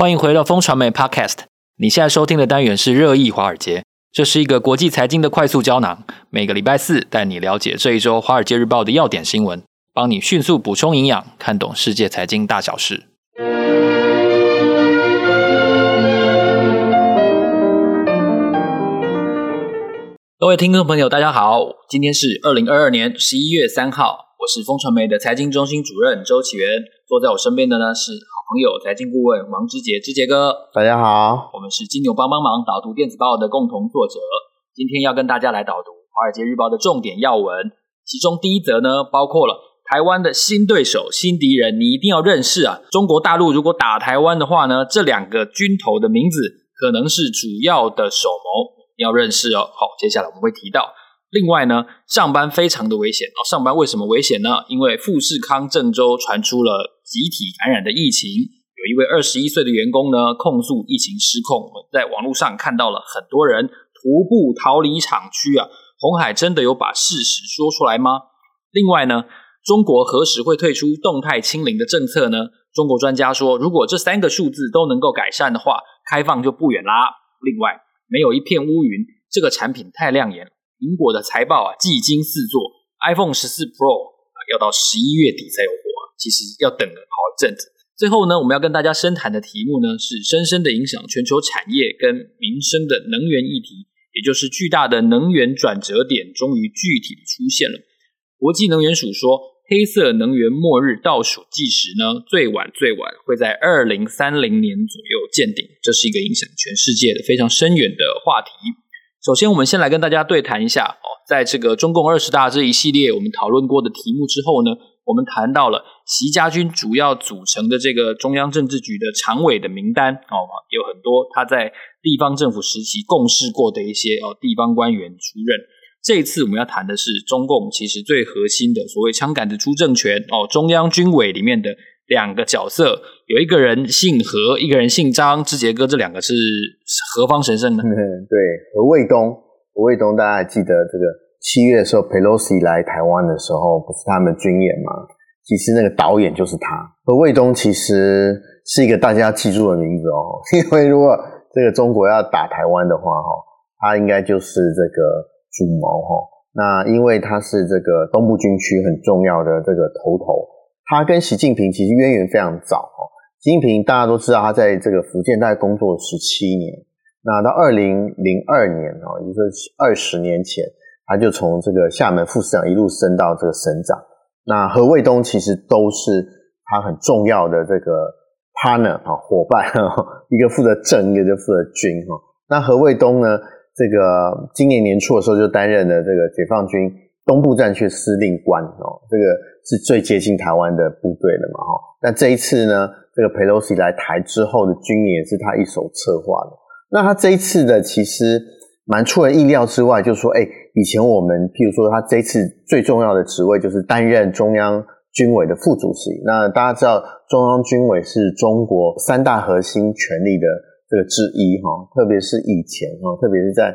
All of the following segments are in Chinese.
欢迎回到风传媒 Podcast。你现在收听的单元是热议华尔街，这是一个国际财经的快速胶囊。每个礼拜四带你了解这一周《华尔街日报》的要点新闻，帮你迅速补充营养，看懂世界财经大小事。各位听众朋友，大家好，今天是二零二二年十一月三号。我是风传媒的财经中心主任周启源，坐在我身边的呢是朋友财经顾问王之杰，之杰哥，大家好。我们是金牛帮帮忙导读电子报的共同作者，今天要跟大家来导读《华尔街日报》的重点要闻，其中第一则呢，包括了台湾的新对手、新敌人，你一定要认识啊！中国大陆如果打台湾的话呢，这两个军头的名字可能是主要的首谋，你要认识哦。好，接下来我们会提到。另外呢，上班非常的危险哦。上班为什么危险呢？因为富士康郑州传出了集体感染的疫情，有一位二十一岁的员工呢控诉疫情失控。我在网络上看到了很多人徒步逃离厂区啊。红海真的有把事实说出来吗？另外呢，中国何时会退出动态清零的政策呢？中国专家说，如果这三个数字都能够改善的话，开放就不远啦。另外，没有一片乌云，这个产品太亮眼了。苹果的财报啊，技惊四座，iPhone 十四 Pro 啊，要到十一月底才有货啊，其实要等了好一阵子。最后呢，我们要跟大家深谈的题目呢，是深深的影响全球产业跟民生的能源议题，也就是巨大的能源转折点终于具体的出现了。国际能源署说，黑色能源末日倒数计时呢，最晚最晚会在二零三零年左右见顶，这是一个影响全世界的非常深远的话题。首先，我们先来跟大家对谈一下哦，在这个中共二十大这一系列我们讨论过的题目之后呢，我们谈到了习家军主要组成的这个中央政治局的常委的名单哦，有很多他在地方政府时期共事过的一些哦地方官员出任。这一次我们要谈的是中共其实最核心的所谓枪杆子出政权哦，中央军委里面的。两个角色，有一个人姓何，一个人姓张。志杰哥，这两个是何方神圣呢？嗯，对，何卫东，何卫东，大家还记得这个七月的时候，佩洛西来台湾的时候，不是他们军演吗？其实那个导演就是他。何卫东其实是一个大家记住的名字哦，因为如果这个中国要打台湾的话，哈，他应该就是这个主谋哈。那因为他是这个东部军区很重要的这个头头。他跟习近平其实渊源非常早哦。习近平大家都知道，他在这个福建大概工作了十七年。那到二零零二年哦，也就是二十年前，他就从这个厦门副市长一路升到这个省长。那何卫东其实都是他很重要的这个 partner 啊伙伴，一个负责政，一个就负责军哈。那何卫东呢，这个今年年初的时候就担任了这个解放军东部战区司令官哦，这个。是最接近台湾的部队了嘛？哈，那这一次呢，这个佩洛西来台之后的军演是他一手策划的。那他这一次的其实蛮出人意料之外，就是说，哎，以前我们譬如说他这次最重要的职位就是担任中央军委的副主席。那大家知道，中央军委是中国三大核心权力的这个之一，哈，特别是以前，哈，特别是在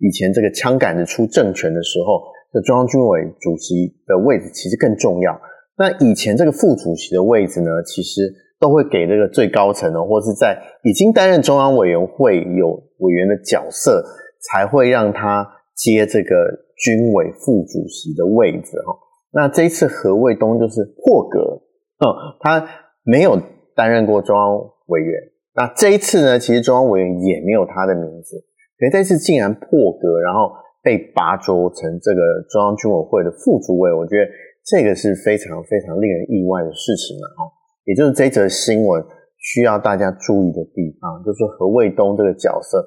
以前这个枪杆子出政权的时候。这中央军委主席的位置其实更重要。那以前这个副主席的位置呢，其实都会给这个最高层的，或是在已经担任中央委员会有委员的角色，才会让他接这个军委副主席的位置哈。那这一次何卫东就是破格，嗯，他没有担任过中央委员。那这一次呢，其实中央委员也没有他的名字，可是这次竟然破格，然后。被拔擢成这个中央军委会的副主委，我觉得这个是非常非常令人意外的事情了哈。也就是这则新闻需要大家注意的地方，就是何卫东这个角色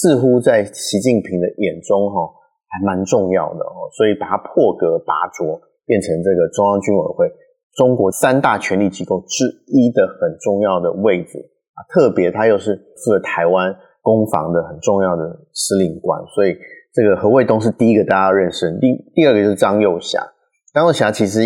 似乎在习近平的眼中哈还蛮重要的哦，所以把他破格拔擢变成这个中央军委会中国三大权力机构之一的很重要的位置啊，特别他又是负责台湾攻防的很重要的司令官，所以。这个何卫东是第一个大家认识，第第二个就是张又侠。张又侠其实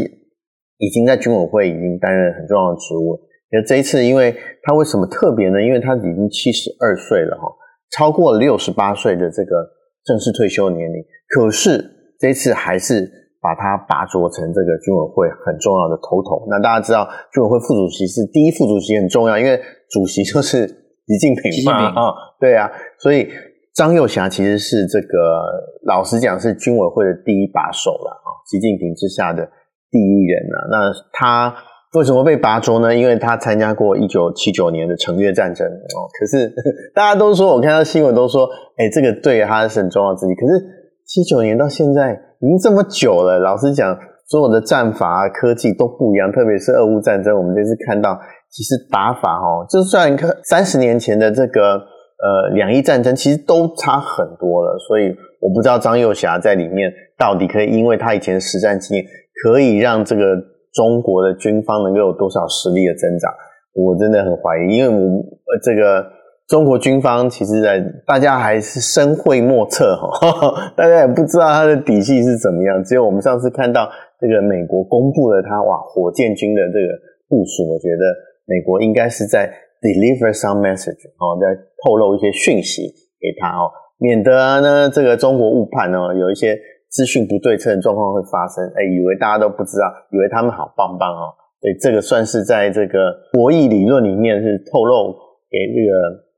已经在军委会已经担任很重要的职务。那这一次，因为他为什么特别呢？因为他已经七十二岁了哈，超过六十八岁的这个正式退休年龄。可是这次还是把他拔擢成这个军委会很重要的头头。那大家知道，军委会副主席是第一副主席很重要，因为主席就是习近平嘛，啊、哦，对啊，所以张又侠其实是这个老实讲是军委会的第一把手了啊，习近平之下的第一人啊。那他为什么被拔擢呢？因为他参加过一九七九年的成越战争哦。可是 大家都说，我看到新闻都说，哎，这个对他是很重要之一。可是七九年到现在已经这么久了，老实讲。所有的战法啊、科技都不一样，特别是俄乌战争，我们这次看到，其实打法哦，就算看三十年前的这个呃两伊战争，其实都差很多了。所以我不知道张幼霞在里面到底可以，因为他以前实战经验，可以让这个中国的军方能够有多少实力的增长？我真的很怀疑，因为我呃这个。中国军方其实，在大家还是深晦莫测哈，大家也不知道他的底细是怎么样。只有我们上次看到这个美国公布了他哇火箭军的这个部署，我觉得美国应该是在 deliver some message 哦，在透露一些讯息给他哦，免得呢这个中国误判哦，有一些资讯不对称的状况会发生。哎，以为大家都不知道，以为他们好棒棒哦。所以这个算是在这个博弈理论里面是透露给这个。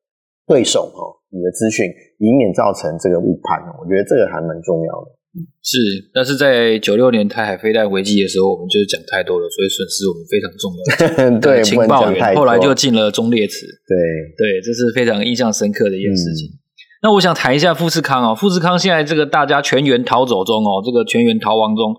对手哦，你的资讯，以免造成这个误判，我觉得这个还蛮重要的。是，但是在九六年台海飞弹危机的时候，我们就是讲太多了，所以损失我们非常重要的 对情报员，后来就进了忠烈祠。对对，这是非常印象深刻的一件事情。嗯、那我想谈一下富士康哦，富士康现在这个大家全员逃走中哦，这个全员逃亡中，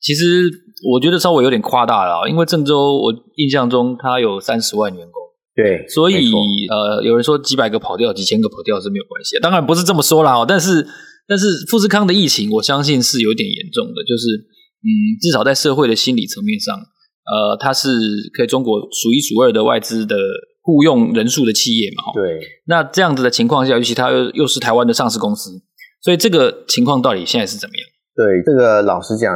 其实我觉得稍微有点夸大了，因为郑州我印象中它有三十万员工。对，所以呃，有人说几百个跑掉，几千个跑掉是没有关系的，当然不是这么说啦。但是，但是富士康的疫情，我相信是有点严重的，就是嗯，至少在社会的心理层面上，呃，它是可以中国数一数二的外资的雇佣人数的企业嘛。对，那这样子的情况下，尤其它又又是台湾的上市公司，所以这个情况到底现在是怎么样？对，这个老实讲，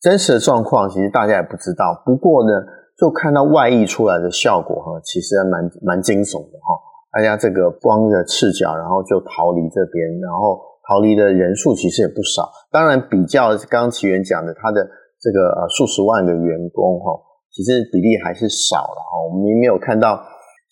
真实的状况其实大家也不知道。不过呢。就看到外溢出来的效果哈，其实还蛮蛮惊悚的哈。大家这个光着赤脚，然后就逃离这边，然后逃离的人数其实也不少。当然，比较刚刚奇源讲的，他的这个呃数十万的员工哈，其实比例还是少了哈。我们没有看到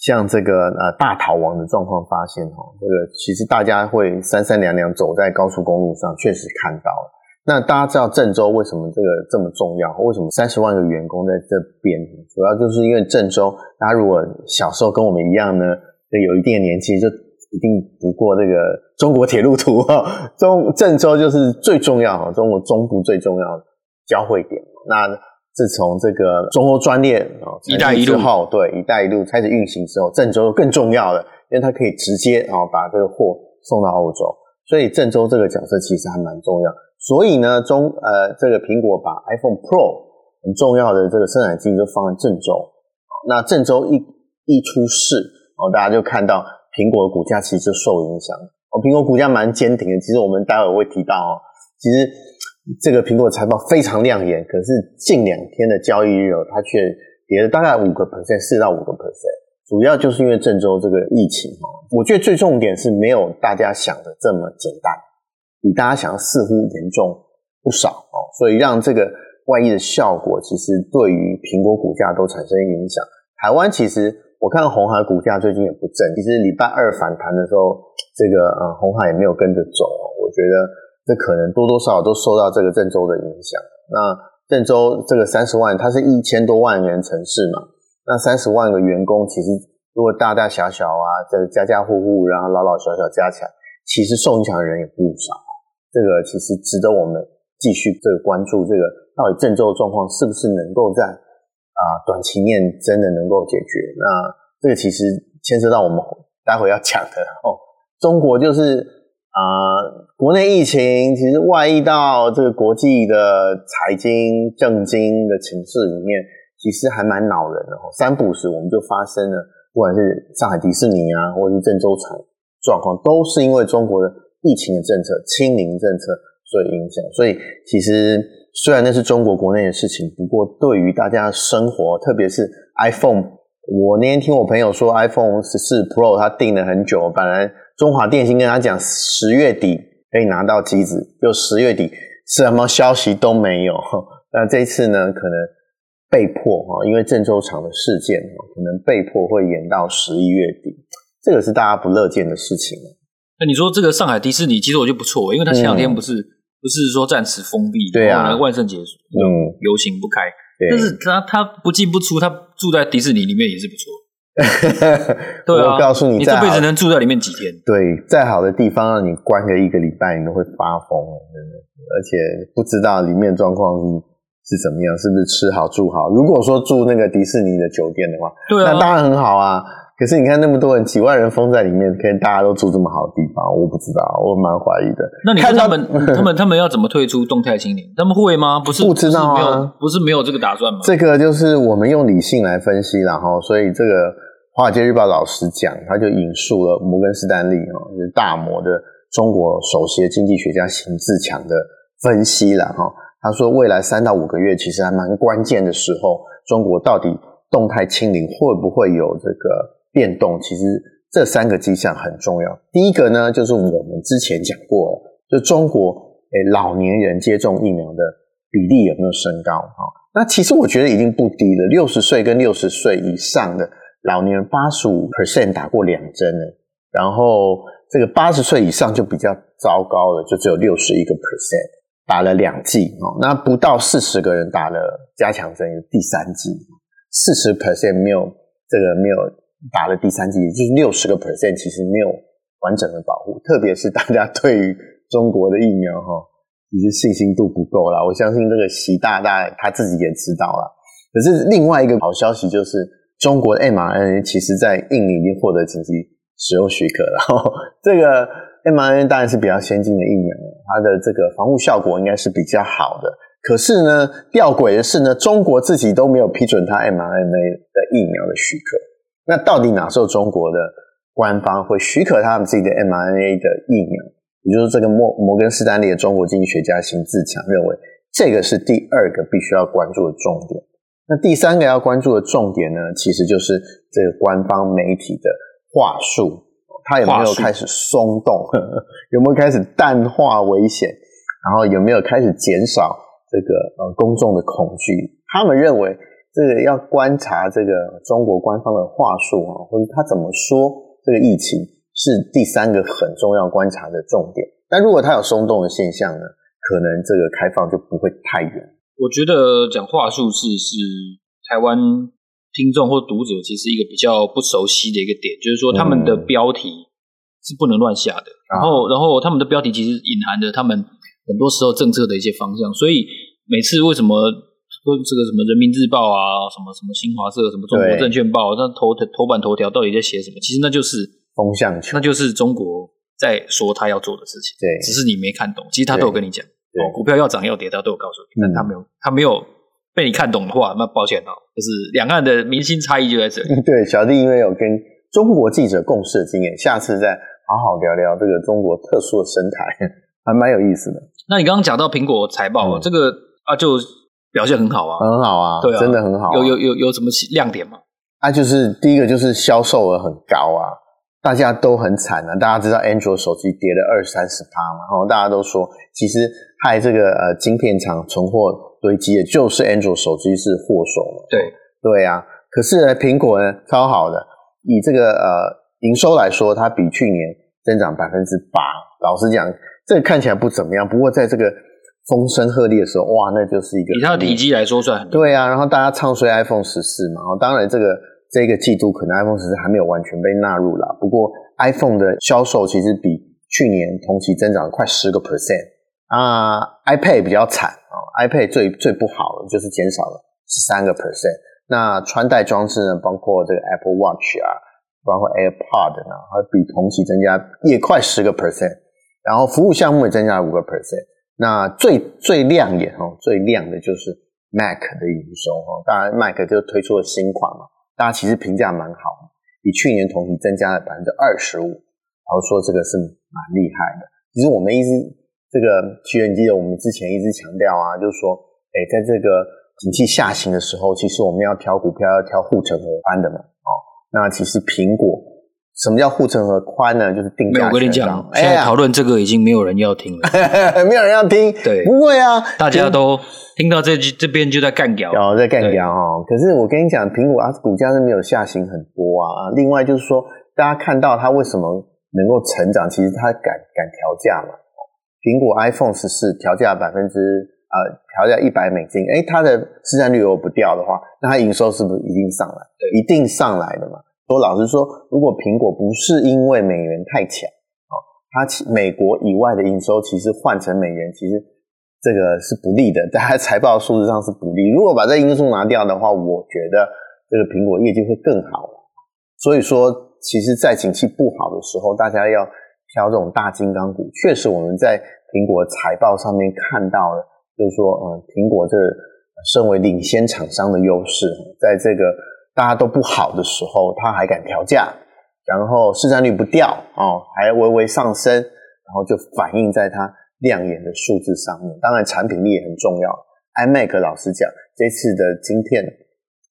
像这个呃大逃亡的状况发现哈。这个其实大家会三三两两走在高速公路上，确实看到了。那大家知道郑州为什么这个这么重要？为什么三十万个员工在这边？主要就是因为郑州，大家如果小时候跟我们一样呢，就有一定的年纪，就一定读过这个中国铁路图哈。中郑州就是最重要哈，中国中部最重要的交汇点。那自从这个中欧专列啊，一带一路后，对，一带一路开始运行之后，郑州更重要了，因为它可以直接啊把这个货送到欧洲，所以郑州这个角色其实还蛮重要。所以呢，中呃，这个苹果把 iPhone Pro 很重要的这个生产基地就放在郑州。那郑州一一出事，哦，大家就看到苹果的股价其实就受影响。哦，苹果股价蛮坚挺的。其实我们待会会提到哦，其实这个苹果财报非常亮眼，可是近两天的交易日，它却跌了大概五个 percent，四到五个 percent。主要就是因为郑州这个疫情哦，我觉得最重点是没有大家想的这么简单。比大家想的似乎严重不少哦，所以让这个外溢的效果，其实对于苹果股价都产生影响。台湾其实我看红海股价最近也不振，其实礼拜二反弹的时候，这个呃红海也没有跟着走哦。我觉得这可能多多少少都受到这个郑州的影响。那郑州这个三十万，它是一千多万人城市嘛，那三十万个员工，其实如果大大小小啊，这家家户户，然后老老小小加起来，其实受影响的人也不少。这个其实值得我们继续这个关注，这个到底郑州的状况是不是能够在啊短期内真的能够解决？那这个其实牵涉到我们待会要讲的哦。中国就是啊，国内疫情其实外溢到这个国际的财经政经的情势里面，其实还蛮恼人的。三不时我们就发生了，不管是上海迪士尼啊，或者是郑州厂状况，都是因为中国的。疫情的政策、清零政策所影响，所以其实虽然那是中国国内的事情，不过对于大家生活，特别是 iPhone，我那天听我朋友说，iPhone 十四 Pro 他订了很久，本来中华电信跟他讲十月底可以拿到机子，就十月底什么消息都没有。那这一次呢，可能被迫哈，因为郑州厂的事件可能被迫会延到十一月底，这个是大家不乐见的事情。那你说这个上海迪士尼，其实我觉得不错，因为他前两天不是、嗯、不是说暂时封闭，对啊，万圣节嗯游行不开，但是他他不进不出，他住在迪士尼里面也是不错。对啊，我告诉你，你这辈子能住在里面几天？对，再好的地方让你关个一个礼拜，你都会发疯，真的，而且不知道里面状况是是怎么样，是不是吃好住好？如果说住那个迪士尼的酒店的话，对啊，那当然很好啊。可是你看那么多人，几万人封在里面，可能大家都住这么好的地方，我不知道，我蛮怀疑的。那你看他们，他们，他们要怎么退出动态清零？他们会吗？不是，不知道啊，不是没有，这个打算吗？这个就是我们用理性来分析，然后所以这个《华尔街日报》老师讲，他就引述了摩根士丹利啊，就是大摩的中国首席经济学家邢志强的分析了哈。他说，未来三到五个月其实还蛮关键的时候，中国到底动态清零会不会有这个？变动其实这三个迹象很重要。第一个呢，就是我们之前讲过了，就中国诶老年人接种疫苗的比例有没有升高啊？那其实我觉得已经不低了。六十岁跟六十岁以上的老年人，八十五 percent 打过两针了，然后这个八十岁以上就比较糟糕了，就只有六十一个 percent 打了两剂哦。那不到四十个人打了加强针，第三剂，四十 percent 没有这个没有。打了第三剂，也就是六十个 percent，其实没有完整的保护，特别是大家对于中国的疫苗哈，其实信心度不够啦。我相信这个习大大他自己也知道了。可是另外一个好消息就是，中国的 mRNA 其实在印尼已经获得紧急使用许可了。这个 mRNA 当然是比较先进的疫苗，它的这个防护效果应该是比较好的。可是呢，吊诡的是呢，中国自己都没有批准它 mRNA 的疫苗的许可。那到底哪时候中国的官方会许可他们自己的 mRNA 的疫苗？也就是这个摩摩根士丹利的中国经济学家邢自强认为，这个是第二个必须要关注的重点。那第三个要关注的重点呢，其实就是这个官方媒体的话术，它有没有开始松动？有没有开始淡化危险？然后有没有开始减少这个呃公众的恐惧？他们认为。这个要观察这个中国官方的话术啊，或者他怎么说这个疫情是第三个很重要观察的重点。但如果他有松动的现象呢，可能这个开放就不会太远。我觉得讲话术是是台湾听众或读者其实一个比较不熟悉的一个点，就是说他们的标题是不能乱下的，嗯、然后然后他们的标题其实隐含着他们很多时候政策的一些方向，所以每次为什么？说这个什么人民日报啊，什么什么新华社，什么中国证券报，那头头版头条到底在写什么？其实那就是风向球，那就是中国在说他要做的事情。对，只是你没看懂。其实他都有跟你讲，哦，股票要涨要跌，他都有告诉你。但他没有，他没有被你看懂的话，那抱歉哦，就是两岸的明星差异就在这里。对，小弟因为有跟中国记者共事的经验，下次再好好聊聊这个中国特殊的生态，还蛮有意思的。那你刚刚讲到苹果财报，这个啊就。表现很好啊，很好啊，对啊，真的很好啊。有有有有什么亮点吗？啊，就是第一个就是销售额很高啊，大家都很惨啊。大家知道安卓手机跌了二三十趴嘛，然后大家都说，其实害这个呃晶片厂存货堆积的就是安卓手机是祸首嘛。对对啊，可是呢，苹果呢超好的，以这个呃营收来说，它比去年增长百分之八。老实讲，这个看起来不怎么样，不过在这个。风声鹤唳的时候，哇，那就是一个以它的体积来说算很对啊。然后大家唱衰 iPhone 十四嘛，然后当然这个这个季度可能 iPhone 十四还没有完全被纳入啦。不过 iPhone 的销售其实比去年同期增长了快十个 percent 啊。iPad 比较惨啊，iPad 最最不好的就是减少了十三个 percent。那穿戴装置呢，包括这个 Apple Watch 啊，包括 AirPod 呢，还比同期增加也快十个 percent。然后服务项目也增加了五个 percent。那最最亮眼哦，最亮的就是 Mac 的营收哦。当然，Mac 就推出了新款嘛，大家其实评价蛮好，比去年同期增加了百分之二十五，然后说这个是蛮厉害的。其实我们一直这个，其实你记得我们之前一直强调啊，就是说，哎，在这个景气下行的时候，其实我们要挑股票要挑护城河般的嘛，哦。那其实苹果什么叫护城河宽呢？就是定价。没有，我跟你讲，现在讨论这个已经没有人要听了，没有人要听。对，不会啊，大家都听到这句这边就在干掉，哦，在干掉哦。可是我跟你讲，苹果啊，股价是没有下行很多啊。另外就是说，大家看到它为什么能够成长，其实它敢敢调价嘛。苹果 iPhone 十四调价百分之啊，调价一百美金，诶，它的市占率如果不掉的话，那它营收是不是一定上来？对，一定上来的嘛。说老实说，如果苹果不是因为美元太强，哦，它其美国以外的营收其实换成美元，其实这个是不利的，在它财报数字上是不利。如果把这因素拿掉的话，我觉得这个苹果业绩会更好。所以说，其实，在景气不好的时候，大家要挑这种大金刚股。确实，我们在苹果财报上面看到了，就是说，嗯，苹果这身为领先厂商的优势，在这个。大家都不好的时候，他还敢调价，然后市占率不掉哦，还微微上升，然后就反映在它亮眼的数字上面。当然，产品力也很重要。iMac 老实讲，这次的晶片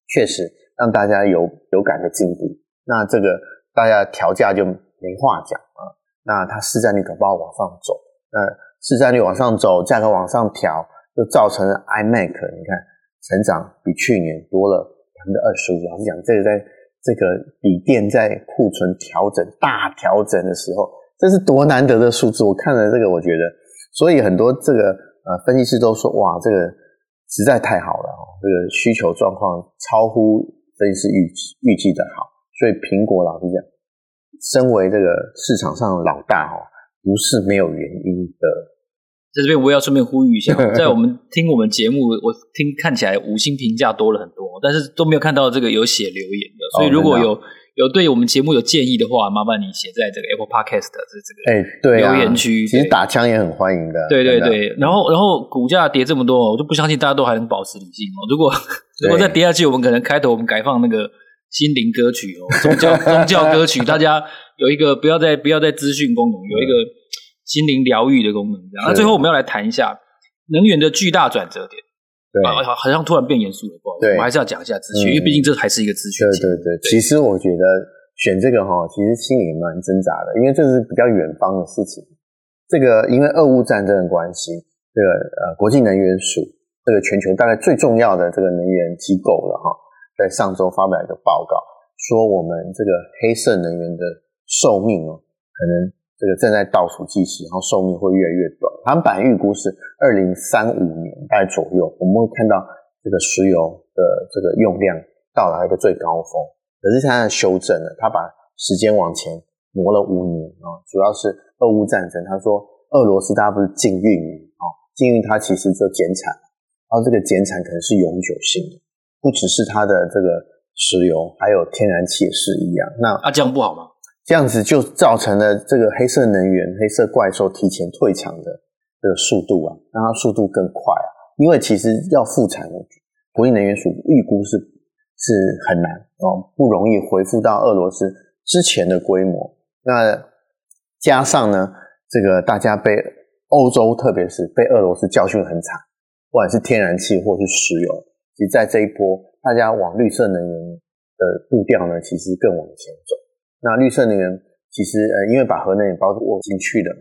确实让大家有有感的进步。那这个大家调价就没话讲啊。那它市占率可不好往上走，那市占率往上走，价格往上调，就造成 iMac 你看成长比去年多了。百分之二十五，老实讲，这个在这个笔电在库存调整大调整的时候，这是多难得的数字。我看了这个，我觉得，所以很多这个呃分析师都说，哇，这个实在太好了，这个需求状况超乎分析师预预计的好。所以苹果老实讲，身为这个市场上的老大哦，不是没有原因的。在这边我也要顺便呼吁一下，在我们听我们节目，我听看起来五星评价多了很多，但是都没有看到这个有写留言的，所以如果有有对我们节目有建议的话，麻烦你写在这个 Apple Podcast 的这个哎对留言区。其实打枪也很欢迎的，对对对。然后然后股价跌这么多，我就不相信大家都还能保持理性哦。如果如果再跌下去，我们可能开头我们改放那个心灵歌曲哦，宗教宗教歌曲，大家有一个不要再不要再资讯功能，有一个。心灵疗愈的功能，那最后我们要来谈一下能源的巨大转折点。对，啊，好像突然变严肃了，不好意思，我们还是要讲一下资讯，嗯，因为毕竟这还是一个资讯。对对对，对，其实我觉得选这个哈，其实心里蛮挣扎的，因为这是比较远方的事情。这个因为俄乌战争的关系，这个呃国际能源署这个全球大概最重要的这个能源机构了哈，在上周发表一个报告，说我们这个黑色能源的寿命哦，可能。这个正在倒数计时，然后寿命会越来越短。他们本来预估是二零三五年大概左右，我们会看到这个石油的这个用量到达一个最高峰。可是现在修正了，他把时间往前挪了五年啊，主要是俄乌战争。他说俄罗斯大家不是禁运啊，禁运它其实就减产，然后这个减产可能是永久性的，不只是它的这个石油，还有天然气是一样。那啊，这样不好吗？这样子就造成了这个黑色能源、黑色怪兽提前退场的这个速度啊，让它速度更快啊。因为其实要复产，国际能源署预估是是很难哦，不容易恢复到俄罗斯之前的规模。那加上呢，这个大家被欧洲，特别是被俄罗斯教训很惨，不管是天然气或是石油，其实在这一波，大家往绿色能源的步调呢，其实更往前走。那绿色能源其实呃，因为把核能也包括进去了，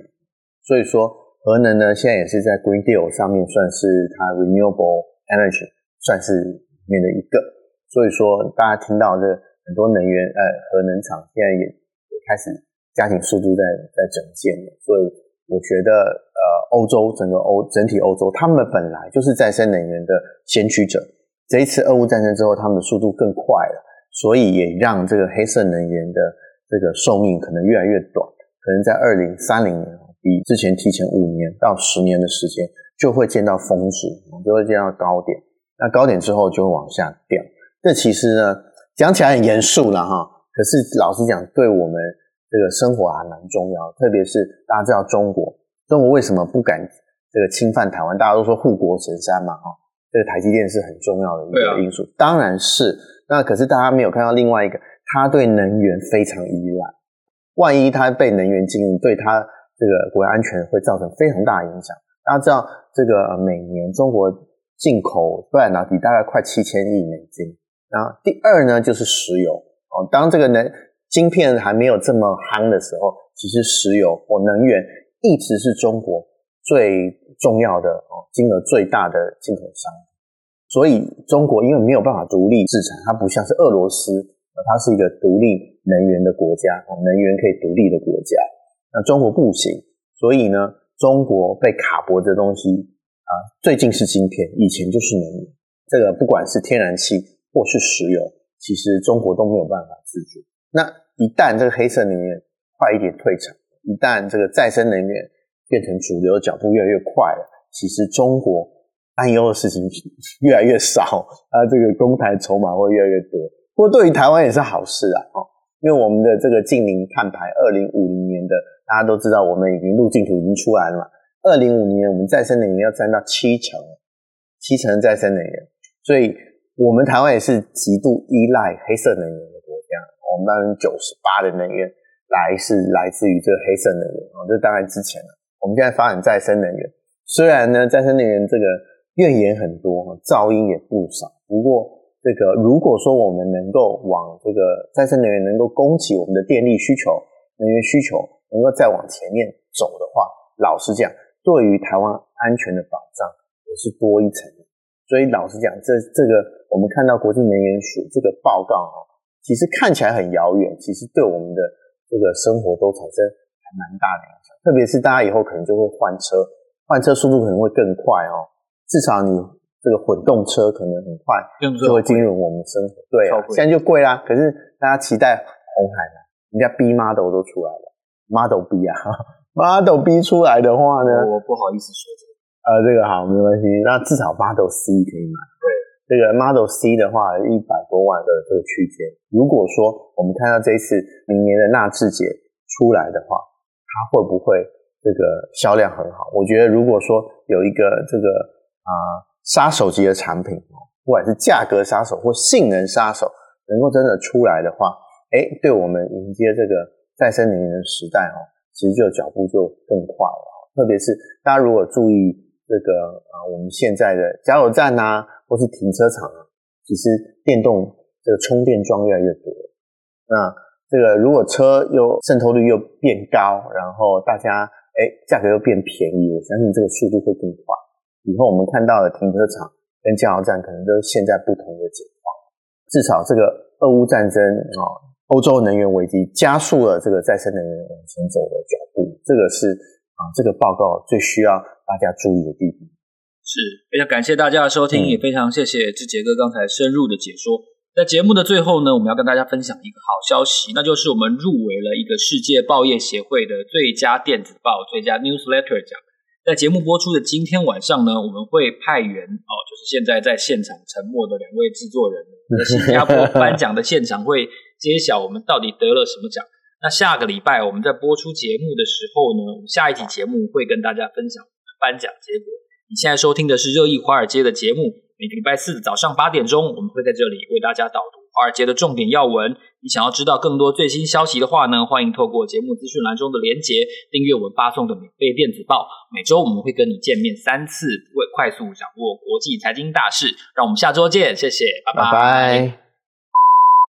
所以说核能呢现在也是在 Green Deal 上面算是它 Renewable Energy 算是里面的一个。所以说大家听到这很多能源呃核能厂现在也也开始加紧速度在在整建了。所以我觉得呃欧洲整个欧整体欧洲他们本来就是再生能源的先驱者，这一次俄乌战争之后，他们的速度更快了，所以也让这个黑色能源的。这个寿命可能越来越短，可能在二零三零年，比之前提前五年到十年的时间，就会见到峰值，就会见到高点。那高点之后就会往下掉。这其实呢，讲起来很严肃了哈，可是老实讲，对我们这个生活还蛮重要。特别是大家知道中国，中国为什么不敢这个侵犯台湾？大家都说护国神山嘛，哈，这个台积电是很重要的一个因素。啊、当然是，那可是大家没有看到另外一个。他对能源非常依赖，万一他被能源禁运，对他这个国家安全会造成非常大的影响。大家知道，这个每年中国进口半导体大概快七千亿美金。然后第二呢，就是石油哦。当这个能晶片还没有这么夯的时候，其实石油或能源一直是中国最重要的哦，金额最大的进口商。所以中国因为没有办法独立制裁，它不像是俄罗斯，它是一个独立能源的国家，能源可以独立的国家。那中国不行，所以呢，中国被卡脖子的东西啊，最近是芯片，以前就是能源。这个不管是天然气或是石油，其实中国都没有办法自主。那一旦这个黑色能源快一点退场，一旦这个再生能源变成主流的，脚步越来越快了，其实中国。担忧的事情 越来越少，啊，这个公台筹码会越来越多。不过对于台湾也是好事啊，哦，因为我们的这个近零碳排，二零五零年的大家都知道，我们已经路径图已经出来了嘛。二零五零年我们再生能源要占到七成，七成再生能源，所以我们台湾也是极度依赖黑色能源的国家。我们百分之九十八的能源来是来自于这个黑色能源啊，这当然之前了。我们现在发展再生能源，虽然呢，再生能源这个。怨言很多，噪音也不少。不过，这个如果说我们能够往这个再生能源能够供给我们的电力需求、能源需求能够再往前面走的话，老实讲，对于台湾安全的保障也是多一层。所以，老实讲，这这个我们看到国际能源署这个报告哦，其实看起来很遥远，其实对我们的这个生活都产生还蛮大的影响。特别是大家以后可能就会换车，换车速度可能会更快哦。至少你这个混动车可能很快就会进入我们生活，对啊，现在就贵啦。可是大家期待红海呢，人家 B model 都出来了，Model B 啊，Model B 出来的话呢，我不好意思说这个，呃，这个好没关系，那至少 Model C 可以买。对，这个 Model C 的话，一百多万的这个区间。如果说我们看到这一次明年的纳智捷出来的话，它会不会这个销量很好？我觉得如果说有一个这个。啊，杀手级的产品哦，不管是价格杀手或性能杀手，能够真的出来的话，哎，对我们迎接这个再生能源的时代哦，其实就脚步就更快了。特别是大家如果注意这个啊，我们现在的加油站啊，或是停车场啊，其实电动这个充电桩越来越多。那这个如果车又渗透率又变高，然后大家哎价格又变便宜，我相信这个速度会更快。以后我们看到的停车场跟加油站可能都是现在不同的情况。至少这个俄乌战争啊，欧洲能源危机加速了这个再生能源往前走的脚步。这个是啊，这个报告最需要大家注意的地方。是，非常感谢大家的收听，嗯、也非常谢谢志杰哥刚才深入的解说。在节目的最后呢，我们要跟大家分享一个好消息，那就是我们入围了一个世界报业协会的最佳电子报、最佳 newsletter 奖。在节目播出的今天晚上呢，我们会派员哦，就是现在在现场沉默的两位制作人，在新加坡 颁奖的现场会揭晓我们到底得了什么奖。那下个礼拜我们在播出节目的时候呢，我们下一集节目会跟大家分享颁奖结果。你现在收听的是热议华尔街的节目，每个礼拜四早上八点钟，我们会在这里为大家导读华尔街的重点要闻。你想要知道更多最新消息的话呢，欢迎透过节目资讯栏中的连结订阅我们发送的免费电子报。每周我们会跟你见面三次，为快速掌握国际财经大事。让我们下周见，谢谢，拜拜。